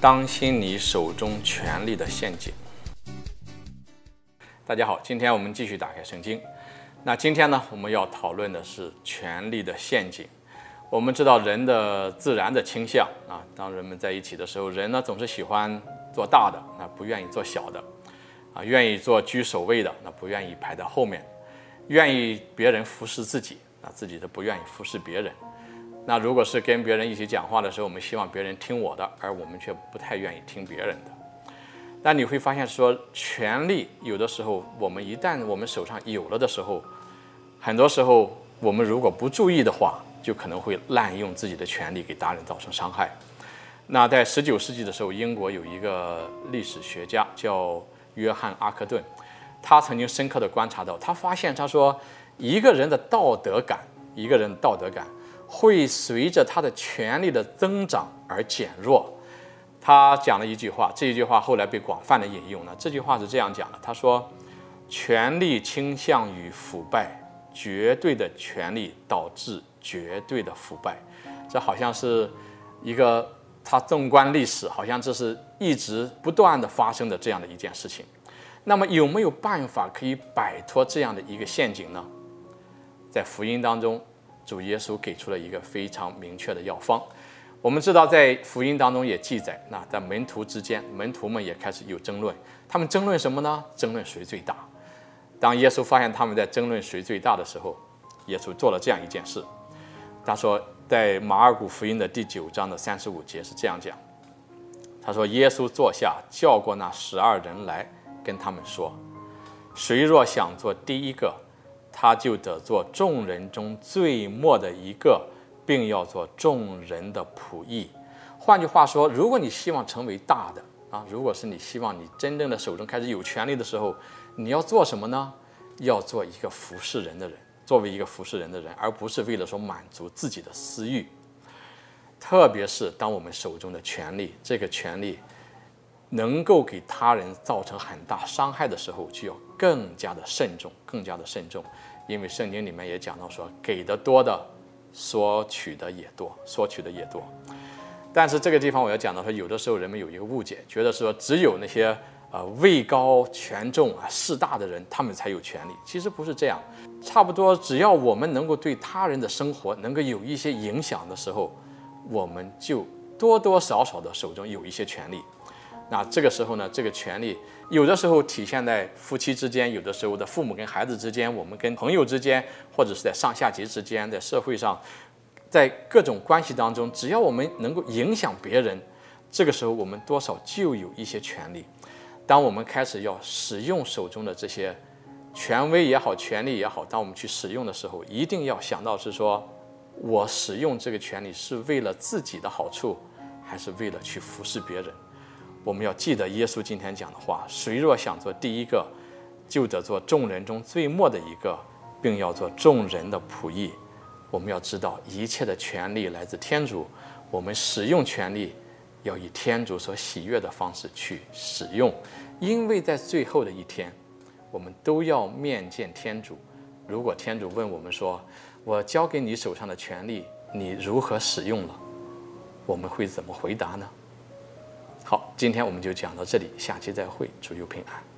当心你手中权力的陷阱。大家好，今天我们继续打开圣经。那今天呢，我们要讨论的是权力的陷阱。我们知道人的自然的倾向啊，当人们在一起的时候，人呢总是喜欢做大的，那不愿意做小的，啊，愿意做居首位的，那不愿意排在后面，愿意别人服侍自己，那自己都不愿意服侍别人。那如果是跟别人一起讲话的时候，我们希望别人听我的，而我们却不太愿意听别人的。但你会发现说，权力有的时候，我们一旦我们手上有了的时候，很多时候我们如果不注意的话，就可能会滥用自己的权力给他人造成伤害。那在十九世纪的时候，英国有一个历史学家叫约翰阿克顿，他曾经深刻地观察到，他发现他说，一个人的道德感，一个人道德感会随着他的权力的增长而减弱。他讲了一句话，这一句话后来被广泛的引用了。这句话是这样讲的：他说，权力倾向于腐败，绝对的权力导致。绝对的腐败，这好像是一个他纵观历史，好像这是一直不断的发生的这样的一件事情。那么有没有办法可以摆脱这样的一个陷阱呢？在福音当中，主耶稣给出了一个非常明确的药方。我们知道，在福音当中也记载，那在门徒之间，门徒们也开始有争论。他们争论什么呢？争论谁最大。当耶稣发现他们在争论谁最大的时候，耶稣做了这样一件事。他说，在马尔谷福音的第九章的三十五节是这样讲。他说，耶稣坐下，叫过那十二人来，跟他们说：“谁若想做第一个，他就得做众人中最末的一个，并要做众人的仆役。”换句话说，如果你希望成为大的啊，如果是你希望你真正的手中开始有权力的时候，你要做什么呢？要做一个服侍人的人。作为一个服侍人的人，而不是为了说满足自己的私欲。特别是当我们手中的权力，这个权力能够给他人造成很大伤害的时候，就要更加的慎重，更加的慎重。因为圣经里面也讲到说，给的多的，索取的也多，索取的也多。但是这个地方我要讲到说，有的时候人们有一个误解，觉得说只有那些呃位高权重啊势大的人，他们才有权利。其实不是这样。差不多，只要我们能够对他人的生活能够有一些影响的时候，我们就多多少少的手中有一些权利。那这个时候呢，这个权利有的时候体现在夫妻之间，有的时候的父母跟孩子之间，我们跟朋友之间，或者是在上下级之间，在社会上，在各种关系当中，只要我们能够影响别人，这个时候我们多少就有一些权利。当我们开始要使用手中的这些。权威也好，权利也好，当我们去使用的时候，一定要想到是说，我使用这个权利是为了自己的好处，还是为了去服侍别人？我们要记得耶稣今天讲的话：谁若想做第一个，就得做众人中最末的一个，并要做众人的仆役。我们要知道，一切的权力来自天主，我们使用权力要以天主所喜悦的方式去使用，因为在最后的一天。我们都要面见天主。如果天主问我们说：“我交给你手上的权力，你如何使用了？”我们会怎么回答呢？好，今天我们就讲到这里，下期再会，祝佑平安。